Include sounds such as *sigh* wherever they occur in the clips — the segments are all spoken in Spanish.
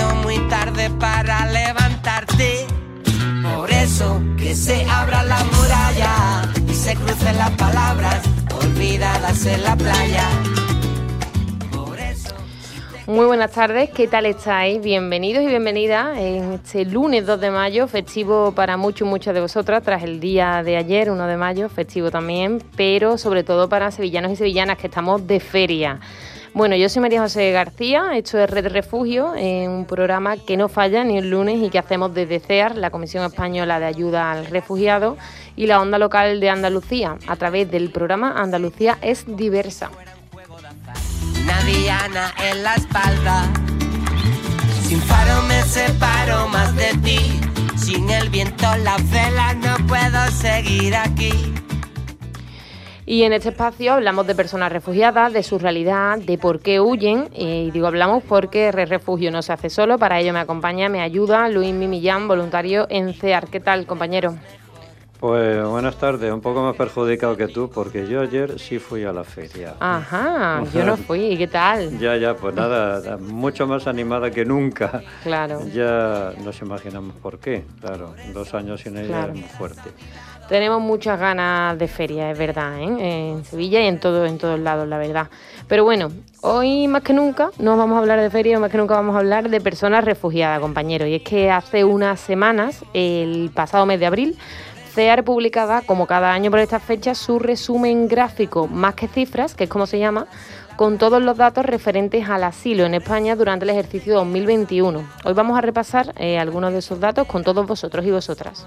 Haciendo muy tarde para levantarte. Por eso que se abra la muralla y se crucen las palabras olvidadas en la playa. Muy buenas tardes, ¿qué tal estáis? Bienvenidos y bienvenidas en este lunes 2 de mayo, festivo para muchos y muchas de vosotras, tras el día de ayer, 1 de mayo, festivo también, pero sobre todo para sevillanos y sevillanas que estamos de feria. Bueno, yo soy María José García, esto es Red Refugio, un programa que no falla ni el lunes y que hacemos desde CEAR, la Comisión Española de Ayuda al Refugiado, y la Onda Local de Andalucía, a través del programa Andalucía es Diversa una en la espalda. Sin faro me separo más de ti. Sin el viento la vela no puedo seguir aquí. Y en este espacio hablamos de personas refugiadas, de su realidad, de por qué huyen. Y digo hablamos porque Re Refugio no se hace solo. Para ello me acompaña, me ayuda Luis Mimillán, voluntario en CEAR. ¿Qué tal, compañero? Pues buenas tardes, un poco más perjudicado que tú, porque yo ayer sí fui a la feria. Ajá, *laughs* yo no fui, ¿qué tal? ya, ya, pues nada, mucho más animada que nunca. Claro. Ya nos imaginamos por qué, claro, dos años sin ella es muy fuerte. Tenemos muchas ganas de feria, es verdad, ¿eh? en Sevilla y en, todo, en todos lados, la verdad. Pero bueno, hoy más que nunca no vamos a hablar de feria, más que nunca vamos a hablar de personas refugiadas, compañeros. Y es que hace unas semanas, el pasado mes de abril, CEAR publicaba, como cada año por esta fecha, su resumen gráfico, más que cifras, que es como se llama, con todos los datos referentes al asilo en España durante el ejercicio 2021. Hoy vamos a repasar eh, algunos de esos datos con todos vosotros y vosotras.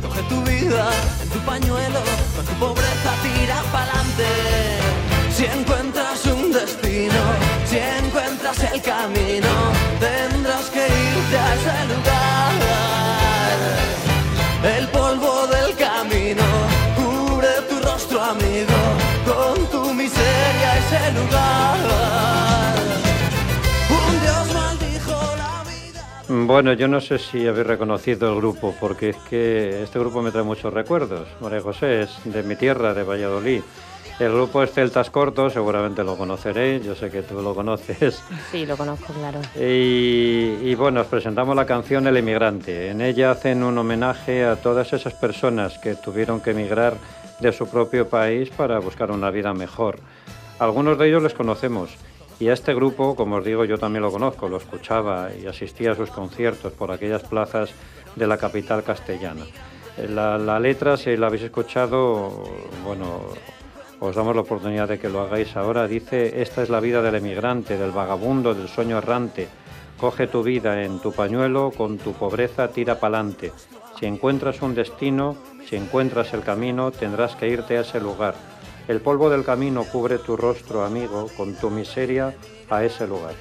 Coge tu vida en tu pañuelo, con tu pobreza tira pa'lante. Si Bueno, yo no sé si habéis reconocido el grupo, porque es que este grupo me trae muchos recuerdos. María José es de mi tierra, de Valladolid. El grupo es Celtas Cortos, seguramente lo conoceréis, yo sé que tú lo conoces. Sí, lo conozco, claro. Y, y, bueno, os presentamos la canción El Emigrante. En ella hacen un homenaje a todas esas personas que tuvieron que emigrar de su propio país para buscar una vida mejor. Algunos de ellos les conocemos y a este grupo, como os digo, yo también lo conozco, lo escuchaba y asistía a sus conciertos por aquellas plazas de la capital castellana. La, letra, si la habéis escuchado, bueno, os damos la oportunidad de que lo hagáis ahora. Dice, esta es la vida del emigrante, del vagabundo, del sueño errante. Coge tu vida en tu pañuelo, con tu pobreza tira pa'lante. Si encuentras un destino, Si encuentras el camino, tendrás que irte a ese lugar. El polvo del camino cubre tu rostro, amigo, con tu miseria a ese lugar.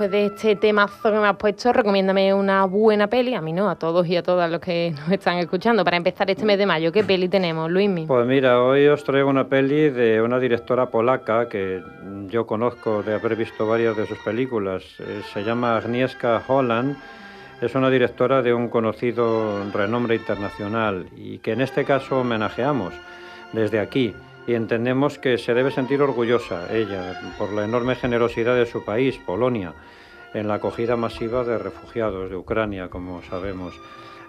Después de este temazo que me has puesto, recomiéndame una buena peli, a mí no, a todos y a todas los que *laughs* nos están escuchando, para empezar este mes de mayo. ¿Qué peli tenemos, Luismi? Pues mira, hoy os traigo una peli de una directora polaca que yo conozco de haber visto varias de sus películas. Eh, se llama Agnieszka Holland. Es una directora de un conocido renombre internacional y que en este caso homenajeamos desde aquí y entendemos que se debe sentir orgullosa ella por la enorme generosidad de su país, Polonia, en la acogida masiva de refugiados de Ucrania, como sabemos.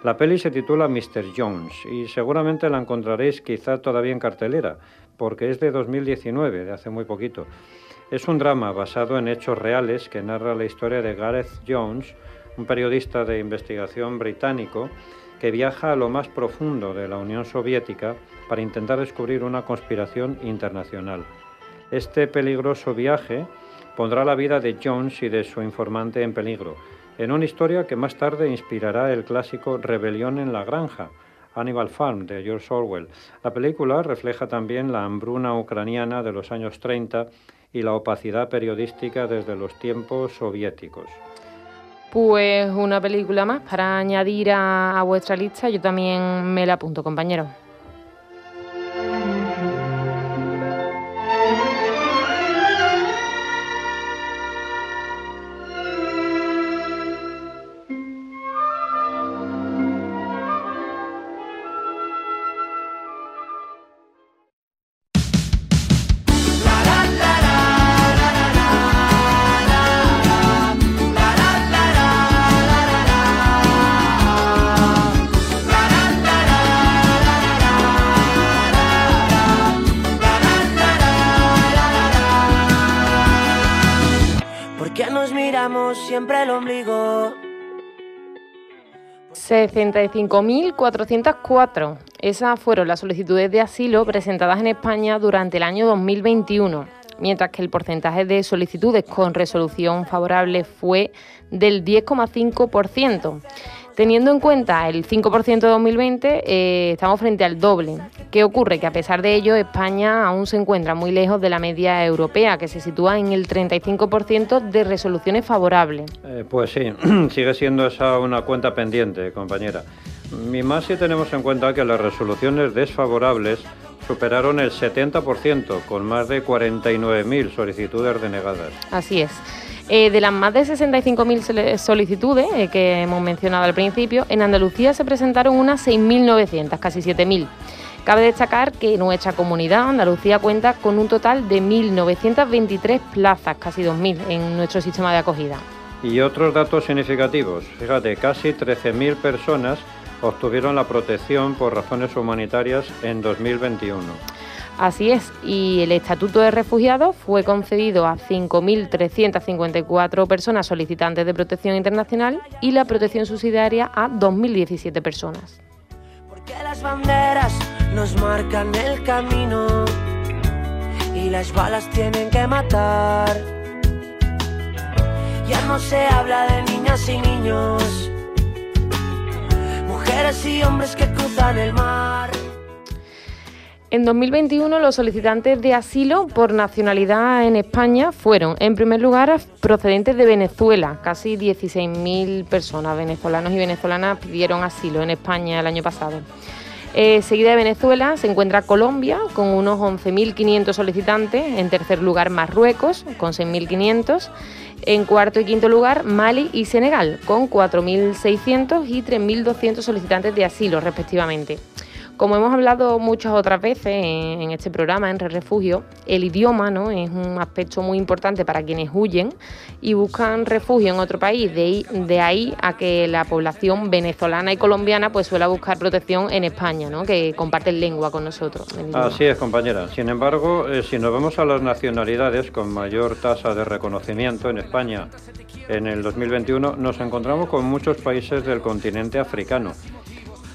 La peli se titula Mr. Jones y seguramente la encontraréis quizá todavía en cartelera, porque es de 2019, de hace muy poquito. Es un drama basado en hechos reales que narra la historia de Gareth Jones, un periodista de investigación británico que viaja a lo más profundo de la Unión Soviética para intentar descubrir una conspiración internacional. Este peligroso viaje pondrá la vida de Jones y de su informante en peligro, en una historia que más tarde inspirará el clásico Rebelión en la Granja, Animal Farm de George Orwell. La película refleja también la hambruna ucraniana de los años 30 y la opacidad periodística desde los tiempos soviéticos. Pues una película más para añadir a, vuestra lista, yo también me la apunto, compañero. 65.404. Esas fueron las solicitudes de asilo presentadas en España durante el año 2021, mientras que el porcentaje de solicitudes con resolución favorable fue del 10,5%. Teniendo en cuenta el 5% de 2020, eh, estamos frente al doble. ¿Qué ocurre? Que a pesar de ello, España aún se encuentra muy lejos de la media europea, que se sitúa en el 35% de resoluciones favorables. Eh, pues sí, *clears throat* sigue siendo esa una cuenta pendiente, compañera. Y más si tenemos en cuenta que las resoluciones desfavorables superaron el 70%, con más de 49.000 solicitudes denegadas. Así es. Eh, de las más de 65.000 sole- solicitudes eh, que hemos mencionado al principio, en Andalucía se presentaron unas 6.900, casi 7.000. Cabe destacar que nuestra comunidad, Andalucía, cuenta con un total de 1.923 plazas, casi 2.000, en nuestro sistema de acogida. Y otros datos significativos. Fíjate, casi 13.000 personas obtuvieron la protección por razones humanitarias en 2021. Así es, y el Estatuto de Refugiados fue concedido a 5.354 personas solicitantes de protección internacional y la protección subsidiaria a 2.017 personas. Porque las banderas nos marcan el camino y las balas tienen que matar. Ya no se habla de niñas y niños, mujeres y hombres que cruzan el mar. En 2021 los solicitantes de asilo por nacionalidad en España fueron, en primer lugar, procedentes de Venezuela. Casi 16.000 personas, venezolanos y venezolanas, pidieron asilo en España el año pasado. Eh, seguida de Venezuela se encuentra Colombia con unos 11.500 solicitantes. En tercer lugar Marruecos con 6.500. En cuarto y quinto lugar Mali y Senegal con 4.600 y 3.200 solicitantes de asilo respectivamente. Como hemos hablado muchas otras veces en, este programa, en Refugio, el idioma ¿no? es un aspecto muy importante para quienes huyen y buscan refugio en otro país. De, ahí a que la población venezolana y colombiana pues suele buscar protección en España, ¿no? que comparten lengua con nosotros. Así es, compañera. Sin embargo, eh, si nos vemos a las nacionalidades con mayor tasa de reconocimiento en España en el 2021, nos encontramos con muchos países del continente africano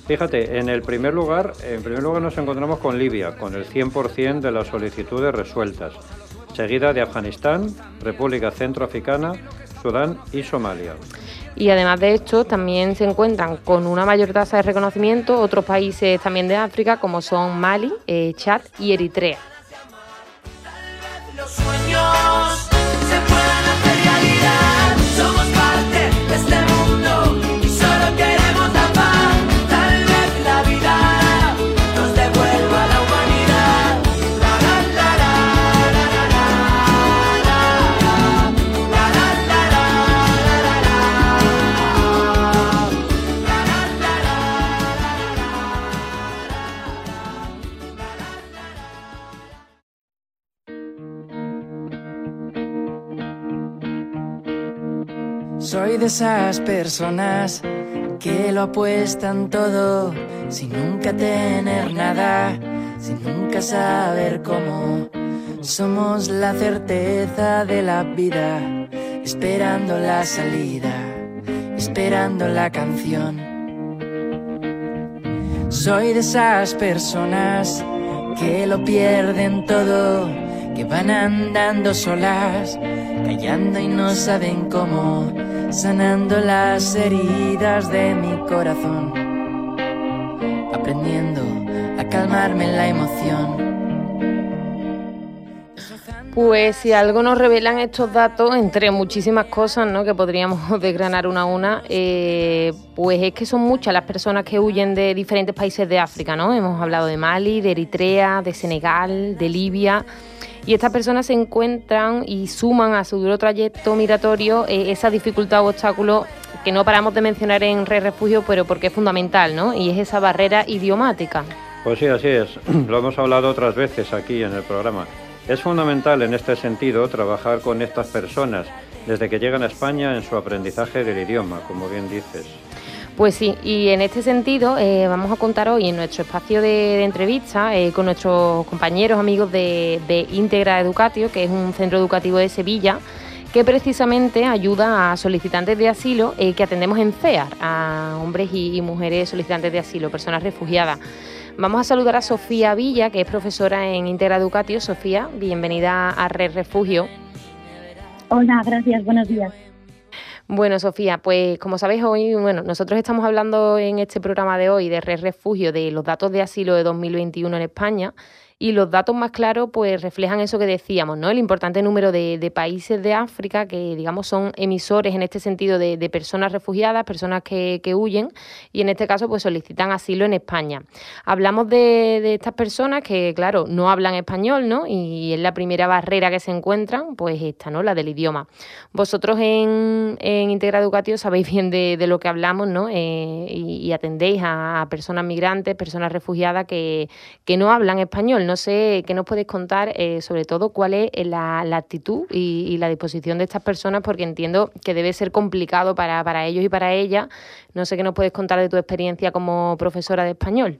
Fíjate, en el primer lugar, en primer lugar nos encontramos con Libia, con el 100% de las solicitudes resueltas, seguida de Afganistán, República Centroafricana, Sudán y Somalia. Y además de esto, también se encuentran con una mayor tasa de reconocimiento otros países también de África, como son Mali, eh, Chad y Eritrea. Soy de esas personas que lo apuestan todo sin nunca tener nada, sin nunca saber cómo. Somos la certeza de la vida, esperando la salida, esperando la canción. Soy de esas personas que lo pierden todo, que van andando solas, callando y no saben cómo sanando las heridas de mi corazón, aprendiendo a calmarme en la emoción. Pues si algo nos revelan estos datos, entre muchísimas cosas ¿no? que podríamos *laughs* desgranar una a una, eh, pues es que son muchas las personas que huyen de diferentes países de África. ¿no? Hemos hablado de Mali, de Eritrea, de Senegal, de Libia. Y estas personas se encuentran y suman a su duro trayecto migratorio eh, esa dificultad o obstáculo que no paramos de mencionar en Re Refugio, pero porque es fundamental, ¿no? Y es esa barrera idiomática. Pues sí, así es. *clears throat* Lo hemos hablado otras veces aquí en el programa. Es fundamental en este sentido trabajar con estas personas desde que llegan a España en su aprendizaje del idioma, como bien dices. Pues sí, y en este sentido eh, vamos a contar hoy en nuestro espacio de, entrevista eh, con nuestros compañeros, amigos de, de Integra Educatio, que es un centro educativo de Sevilla, que precisamente ayuda a solicitantes de asilo eh, que atendemos en CEAR, a hombres y, mujeres solicitantes de asilo, personas refugiadas. Vamos a saludar a Sofía Villa, que es profesora en Integra Educatio. Sofía, bienvenida a Red Refugio. Hola, gracias, buenos días. Bueno, Sofía, pues como sabéis hoy, bueno, nosotros estamos hablando en este programa de hoy de Red Refugio de los datos de asilo de 2021 en España y los datos más claros pues reflejan eso que decíamos, ¿no? El importante número de, países de África que, digamos, son emisores en este sentido de, personas refugiadas, personas que, huyen y en este caso pues solicitan asilo en España. Hablamos de, estas personas que, claro, no hablan español, ¿no? Y es la primera barrera que se encuentran, pues esta, ¿no? La del idioma. Vosotros en, en Integra Educativo sabéis bien de, lo que hablamos, ¿no? Eh, y, atendéis a, personas migrantes, personas refugiadas que, que no hablan español no sé qué nos podéis contar, eh, sobre todo, cuál es eh, la, actitud y, la disposición de estas personas, porque entiendo que debe ser complicado para, para ellos y para ellas. No sé qué nos puedes contar de tu experiencia como profesora de español.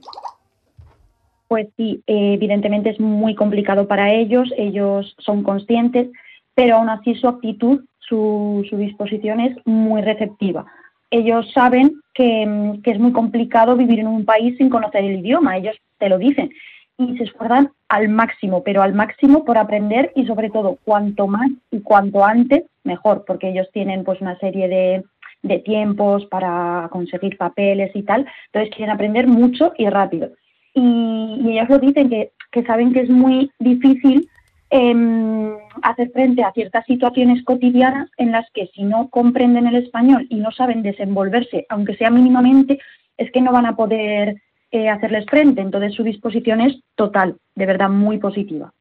Pues sí, eh, evidentemente es muy complicado para ellos, ellos son conscientes, pero aún así su actitud, su, su disposición es muy receptiva. Ellos saben que, que, es muy complicado vivir en un país sin conocer el idioma, ellos te lo dicen y se esfuerzan al máximo, pero al máximo por aprender y sobre todo cuanto más y cuanto antes mejor, porque ellos tienen pues una serie de, de tiempos para conseguir papeles y tal, entonces quieren aprender mucho y rápido. Y, ellos lo dicen que que saben que es muy difícil em, hacer frente a ciertas situaciones cotidianas en las que si no comprenden el español y no saben desenvolverse, aunque sea mínimamente, es que no van a poder eh, hacerles frente. Entonces su disposición es total, de verdad muy positiva.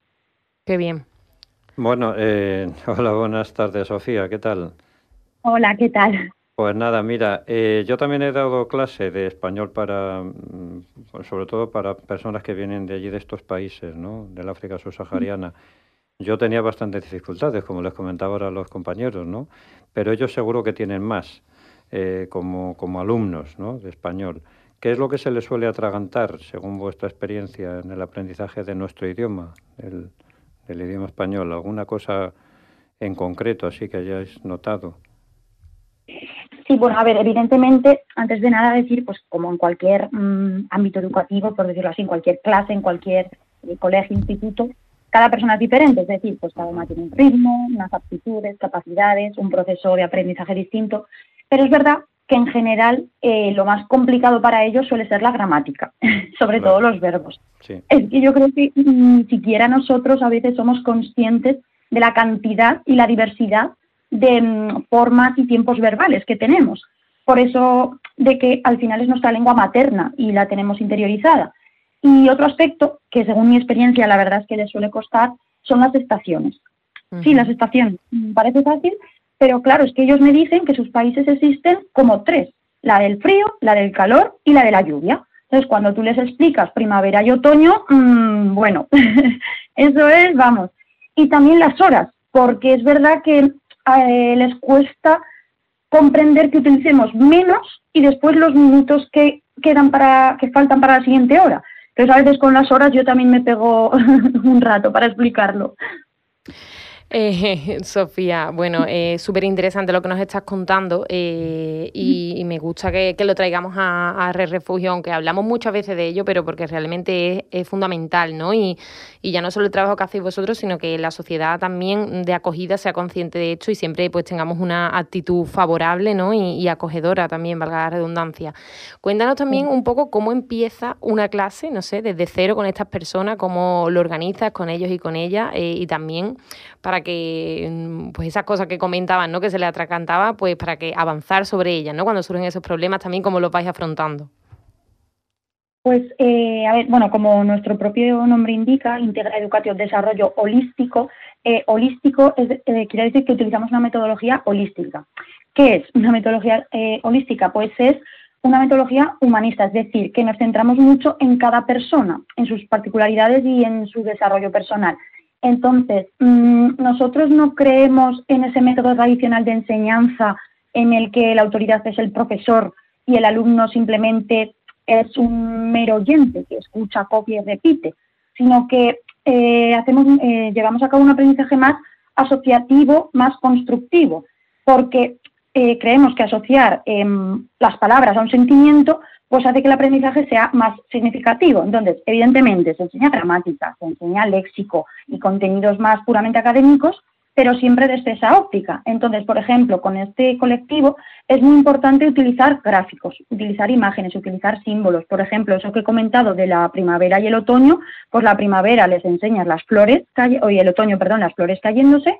Qué bien. Bueno, eh, *laughs* hola, buenas tardes, Sofía, ¿qué tal? Hola, ¿qué tal? Pues nada, mira, eh, yo también he dado clase de español para, mm, pues sobre todo para personas que vienen de allí, de estos países, ¿no? Del África subsahariana. Yo tenía bastantes dificultades, como les comentaba ahora a los compañeros, ¿no? Pero ellos seguro que tienen más eh, como, como alumnos, ¿no? De español. ¿Qué es lo que se les suele atragantar, según vuestra experiencia en el aprendizaje de nuestro idioma, el, del idioma español? ¿Alguna cosa en concreto así que hayáis notado? Sí, bueno, a ver, evidentemente, antes de nada decir, pues como en cualquier mm, ámbito educativo, por decirlo así, en cualquier clase, en cualquier eh, colegio, instituto, cada persona es diferente, es decir, pues cada una tiene un ritmo, unas aptitudes, capacidades, un proceso de aprendizaje distinto, pero es verdad que en general eh, lo más complicado para ellos suele ser la gramática, *laughs* sobre todo los verbos. Es que yo creo que ni siquiera nosotros a veces somos conscientes de la cantidad y la diversidad de mm, formas y tiempos verbales que tenemos. Por eso de que al final es nuestra lengua materna y la tenemos interiorizada. Y otro aspecto que según mi experiencia la verdad es que les suele costar son las estaciones. Sí, las estaciones. Mm, parece fácil, pero claro, es que ellos me dicen que sus países existen como tres. La del frío, la del calor y la de la lluvia. Entonces, cuando tú les explicas primavera y otoño, mmm, bueno, *laughs* eso es, vamos. Y también las horas, porque es verdad que eh, les cuesta comprender que utilicemos menos y después los minutos que quedan para que faltan para la siguiente hora. Pero a veces con las horas yo también me pego *laughs* un rato para explicarlo. Eh, *laughs* Sofía, bueno, eh, súper interesante lo que nos estás contando eh, y, me gusta que, lo traigamos a, a Refugio, aunque hablamos muchas veces de ello, pero porque realmente es, fundamental, ¿no? Y, ya no solo el trabajo que hacéis vosotros, sino que la sociedad también de acogida sea consciente de esto y siempre pues tengamos una actitud favorable, ¿no? Y, acogedora también, valga la redundancia. Cuéntanos también un poco cómo empieza una clase, no sé, desde cero con estas personas, cómo lo organizas con ellos y con ellas y también para que mm, pues esas cosas que comentaban, ¿no? que se le atracantaba, pues para que avanzar sobre ellas, ¿no? Cuando surgen esos problemas también cómo los vais afrontando. Pues, eh, a ver, bueno, como nuestro propio nombre indica, Integra Educación Desarrollo Holístico, eh, holístico eh, quiere decir que utilizamos una metodología holística. ¿Qué es una metodología holística? Pues es una metodología humanista, es decir, que nos centramos mucho en cada persona, en sus particularidades y en su desarrollo personal. Entonces, mm, nosotros no creemos en ese método tradicional de enseñanza en el que la autoridad es el profesor y el alumno simplemente es un mero oyente que escucha, copia y repite, sino que eh, hacemos, eh, llevamos a cabo un aprendizaje más asociativo, más constructivo, porque eh, creemos que asociar em, las palabras a un sentimiento pues hace que el aprendizaje sea más significativo. Entonces, evidentemente, se enseña gramática, se enseña léxico y contenidos más puramente académicos, pero siempre desde esa óptica. Entonces, por ejemplo, con este colectivo es muy importante utilizar gráficos, utilizar imágenes, utilizar símbolos. Por ejemplo, eso que he comentado de la primavera y el otoño, pues la primavera les enseñas las flores, o el otoño, perdón, las flores cayéndose,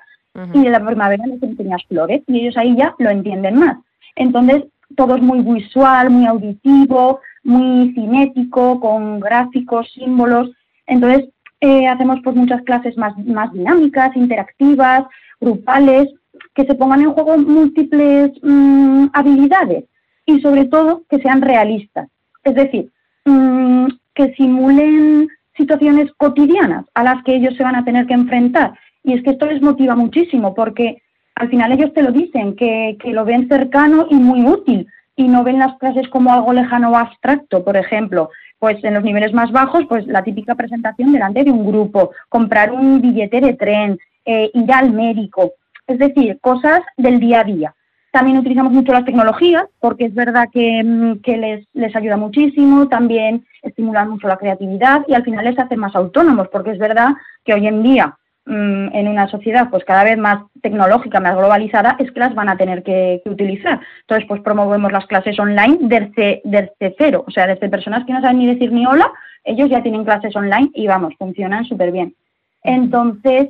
y de la primavera les enseñas flores, y ellos ahí ya lo entienden más. Entonces, todo es muy visual, muy auditivo, muy cinético, con gráficos, símbolos. Entonces, eh, hacemos pues muchas clases más, más dinámicas, interactivas, grupales, que se pongan en juego múltiples mm, habilidades y sobre todo que sean realistas. Es decir, mm, que simulen situaciones cotidianas a las que ellos se van a tener que enfrentar. Y es que esto les motiva muchísimo porque al final ellos te lo dicen, que, lo ven cercano y muy útil y no ven las clases como algo lejano o abstracto, por ejemplo. Pues en los niveles más bajos, pues la típica presentación delante de un grupo, comprar un billete de tren, eh, ir al médico, es decir, cosas del día a día. También utilizamos mucho las tecnologías porque es verdad que, mm, les, les, ayuda muchísimo, también estimulan mucho la creatividad y al final les hace más autónomos porque es verdad que hoy en día mm, en una sociedad pues cada vez más tecnológica, más globalizada, es que las van a tener que, utilizar. Entonces, pues promovemos las clases online desde, desde cero, o sea, desde personas que no saben ni decir ni hola, ellos ya tienen clases online y vamos, funcionan súper bien. Entonces,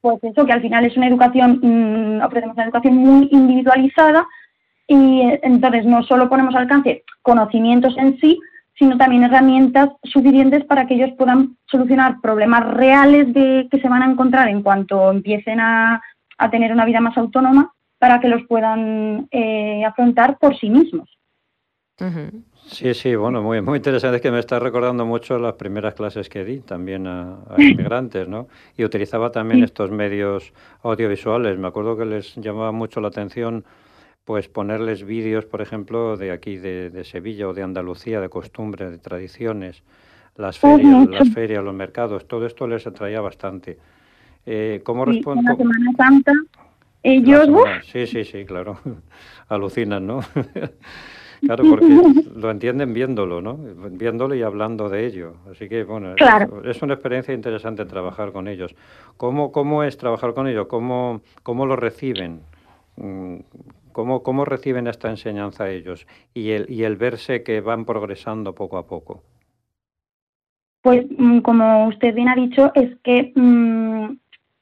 pues eso, que al final es una educación, mm, ofrecemos una educación muy individualizada y eh, entonces no solo ponemos al alcance conocimientos en sí, sino también herramientas suficientes para que ellos puedan solucionar problemas reales de, que se van a encontrar en cuanto empiecen a, tener una vida más autónoma para que los puedan eh, afrontar por sí mismos. Sí, sí, bueno, muy, muy interesante. Es que me está recordando mucho las primeras clases que di también a, inmigrantes, ¿no? Y utilizaba también estos medios audiovisuales. Me acuerdo que les llamaba mucho la atención pues ponerles vídeos, por ejemplo, de aquí, de, Sevilla o de Andalucía, de costumbres, de tradiciones, las ferias, las ferias, los mercados, todo esto les atraía bastante. Eh, ¿Cómo respondo? La Semana Santa, ellos... sí, sí, sí, claro. *laughs* Alucinan, ¿no? *laughs* claro, porque lo entienden viéndolo, ¿no? Viéndolo y hablando de ello. Así que, bueno, es, una experiencia interesante trabajar con ellos. ¿Cómo, cómo es trabajar con ellos? ¿Cómo, cómo lo reciben? ¿Cómo, ¿Cómo reciben esta enseñanza ellos y el, y el verse que van progresando poco a poco? Pues mm, como usted bien ha dicho, es que mm,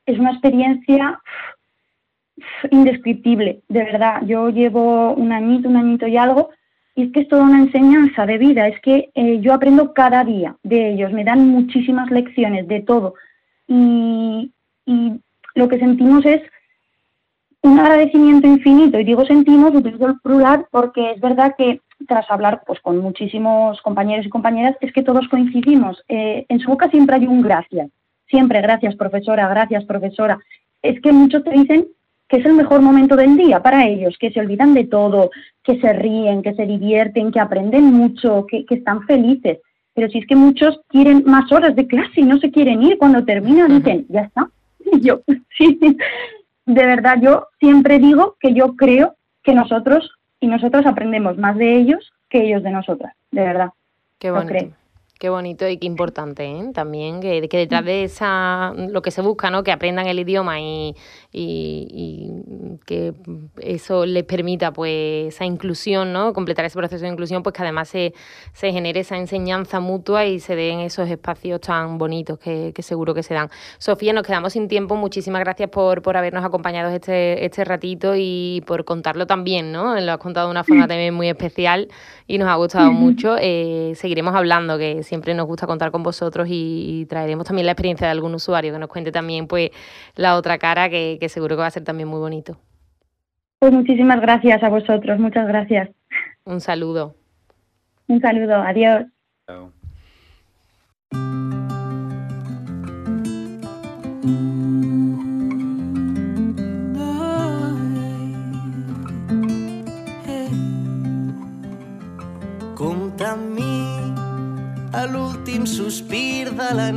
es una experiencia indescriptible, de verdad. Yo llevo un añito, un añito y algo, y es que es toda una enseñanza de vida, es que eh, yo aprendo cada día de ellos, me dan muchísimas lecciones de todo. Y lo que sentimos es un agradecimiento infinito, y digo sentimos, utilizo el plural porque es verdad que tras hablar pues, con muchísimos compañeros y compañeras, es que todos coincidimos. Eh, en su boca siempre hay un gracias, siempre gracias profesora, gracias profesora. Es que muchos te dicen que es el mejor momento del día para ellos, que se olvidan de todo, que se ríen, que se divierten, que aprenden mucho, que, que están felices. Pero si es que muchos quieren más horas de clase y no se quieren ir, cuando terminan dicen, ya está. *laughs* Y yo, *laughs* sí, de verdad yo siempre digo que yo creo que nosotros y nosotros aprendemos más de ellos que ellos de nosotras, de verdad. Qué bonito. Qué bonito y qué importante ¿eh? también, que, que, detrás de esa, lo que se busca, ¿no? que aprendan el idioma y, que eso les permita pues esa inclusión, ¿no? completar ese proceso de inclusión, pues que además se, se genere esa enseñanza mutua y se den esos espacios tan bonitos que, seguro que se dan. Sofía, nos quedamos sin tiempo, muchísimas gracias por, por habernos acompañado este, este ratito y por contarlo también, ¿no? Lo has contado de una forma también muy especial y nos ha gustado mucho. Eh, seguiremos hablando, que siempre nos gusta contar con vosotros y, traeremos también la experiencia de algún usuario que nos cuente también pues la otra cara, que, seguro que va a ser también muy bonito. Pues muchísimas gracias a vosotros, muchas gracias. Un saludo. Un saludo, adiós. Último suspir de la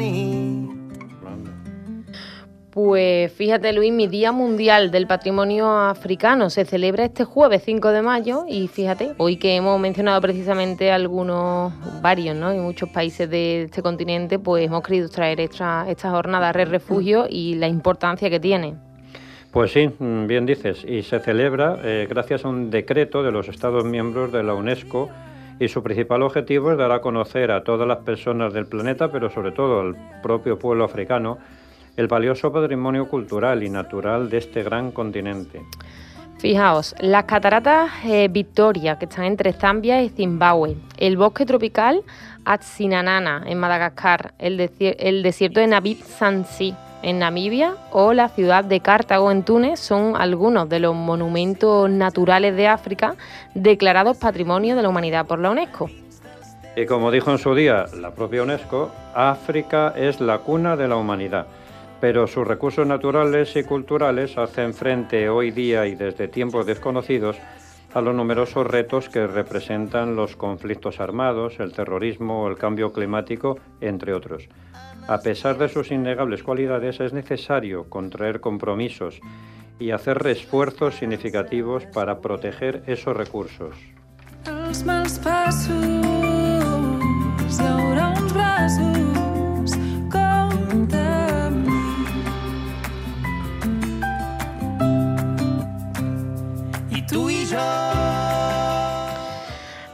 Pues fíjate Luis, mi Día Mundial del Patrimonio Africano se celebra este jueves 5 de mayo y fíjate, hoy que hemos mencionado precisamente algunos, varios, ¿no? Y muchos países de este continente, pues hemos querido traer esta, esta jornada de refugio y la importancia que tiene. Pues sí, bien dices, y se celebra eh, gracias a un decreto de los Estados miembros de la UNESCO y su principal objetivo es dar a conocer a todas las personas del planeta, pero sobre todo al propio pueblo africano, el valioso patrimonio cultural y natural de este gran continente. Fijaos, las cataratas eh, Victoria, que están entre Zambia y Zimbabue, el bosque tropical Atsinanana en Madagascar, el, el desierto de Nabib Sansi en Namibia o la ciudad de Cartago en Túnez son algunos de los monumentos naturales de África declarados Patrimonio de la Humanidad por la UNESCO. Y como dijo en su día la propia UNESCO, África es la cuna de la humanidad, pero sus recursos naturales y culturales hacen frente hoy día y desde tiempos desconocidos a los numerosos retos que representan los conflictos armados, el terrorismo, el cambio climático, entre otros. A pesar de sus innegables cualidades, es necesario contraer compromisos y hacer esfuerzos significativos para proteger esos recursos.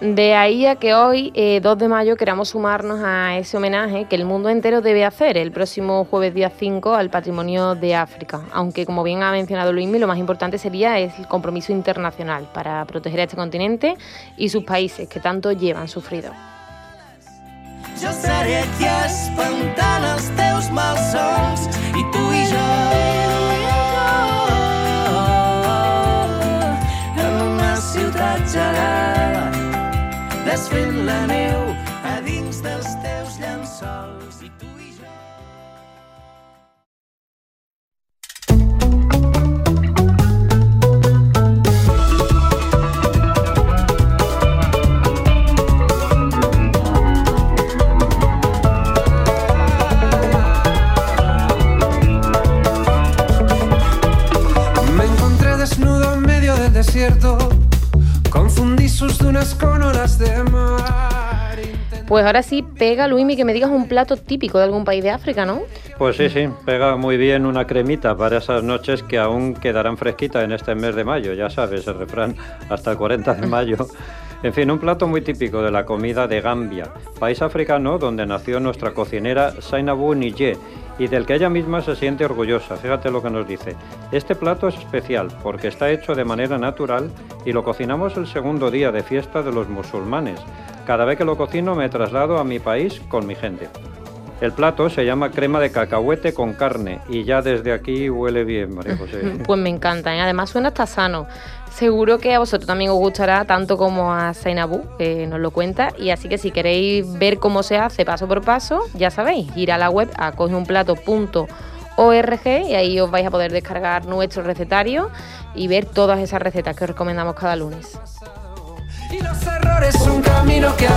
De ahí a que hoy, 2 eh, de mayo, queramos sumarnos a ese homenaje que el mundo entero debe hacer el próximo jueves día 5 al patrimonio de África. Aunque, como bien ha mencionado Luismi, lo más importante sería el compromiso internacional para proteger a este continente y sus países que tanto llevan sufrido. la neu a Pues ahora sí, pega, Luimi, que me digas un plato típico de algún país de África, ¿no? Pues sí, sí, pega muy bien una cremita para esas noches que aún quedarán fresquitas en este mes de mayo, ya sabes, el refrán hasta el 40 de mayo. *laughs* En fin, un plato muy típico de la comida de Gambia, país africano donde nació nuestra cocinera Sainabu Nije y del que ella misma se siente orgullosa. Fíjate lo que nos dice. Este plato es especial porque está hecho de manera natural y lo cocinamos el segundo día de fiesta de los musulmanes. Cada vez que lo cocino me traslado a mi país con mi gente. El plato se llama crema de cacahuete con carne y ya desde aquí huele bien, María José. *laughs* pues me encanta, ¿eh? además suena hasta sano. Seguro que a vosotros también os gustará tanto como a Zainabu, que nos lo cuenta. Y así que si queréis ver cómo se hace paso por paso, ya sabéis, ir a la web a cogeunplato.org y ahí os vais a poder descargar nuestro recetario y ver todas esas recetas que os recomendamos cada lunes. Y los errores que.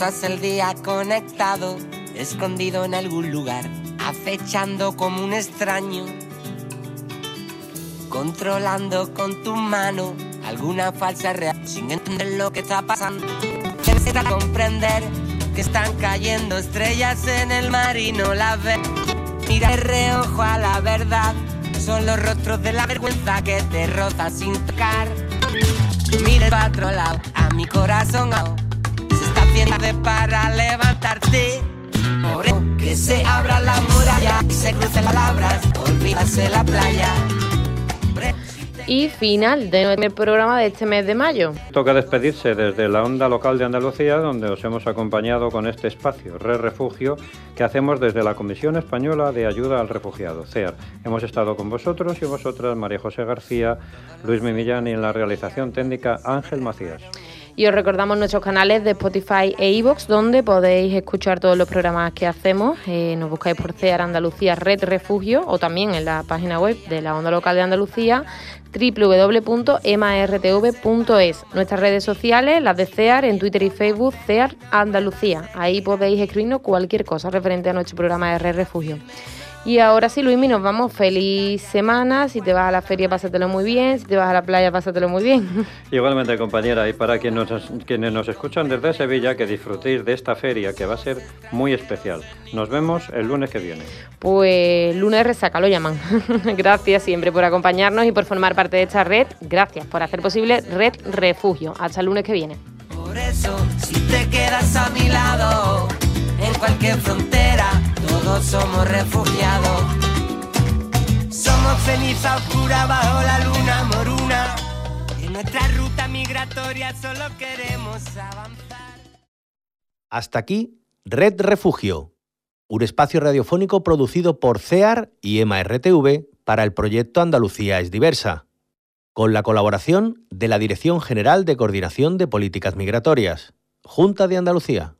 Pasas el día conectado, escondido en algún lugar, acechando como un extraño, controlando con tu mano alguna falsa realidad, sin entender lo que está pasando. Necesitas comprender que están cayendo estrellas en el mar y no las ves. Mira de reojo a la verdad, son los rostros de la vergüenza que te rozan sin tocar. Mira el otro lado, a mi corazón de para levantarte. Por que se abra la muralla, se crucen las palabras, olvídase la playa. Y final de nuestro programa de este mes de mayo. Toca despedirse desde la onda local de Andalucía, donde os hemos acompañado con este espacio, Re Refugio, que hacemos desde la Comisión Española de Ayuda al Refugiado, CEAR. Hemos estado con vosotros y vosotras, María José García, Luis Mimillán y en la realización técnica Ángel Macías. Y os recordamos nuestros canales de Spotify e iVoox, donde podéis escuchar todos los programas que hacemos. Eh, nos buscáis por CEAR Andalucía Red Refugio o también en la página web de la Onda Local de Andalucía www.emartv.es. Nuestras redes sociales, las de CEAR, en Twitter y Facebook, CEAR Andalucía. Ahí podéis escribirnos cualquier cosa referente a nuestro programa de Red Refugio. Y ahora sí, Luismi, nos vamos. Feliz semana. Si te vas a la feria, pásatelo muy bien. Si te vas a la playa, pásatelo muy bien. *laughs* Igualmente, compañera. Y para quienes nos, quienes nos escuchan desde Sevilla, que disfrutéis de esta feria que va a ser muy especial. Nos vemos el lunes que viene. Pues lunes resaca lo llaman. *laughs* Gracias siempre por acompañarnos y por formar parte de esta red. Gracias por hacer posible Red Refugio. Hasta el lunes que viene. Por eso, si te quedas a mi lado, en cualquier frontera todos somos refugiados. Somos ceniza oscura bajo la luna moruna. En nuestra ruta migratoria solo queremos avanzar. Hasta aquí, Red Refugio, un espacio radiofónico producido por CEAR y EMA-RTV para el proyecto Andalucía es diversa, con la colaboración de la Dirección General de Coordinación de Políticas Migratorias, Junta de Andalucía.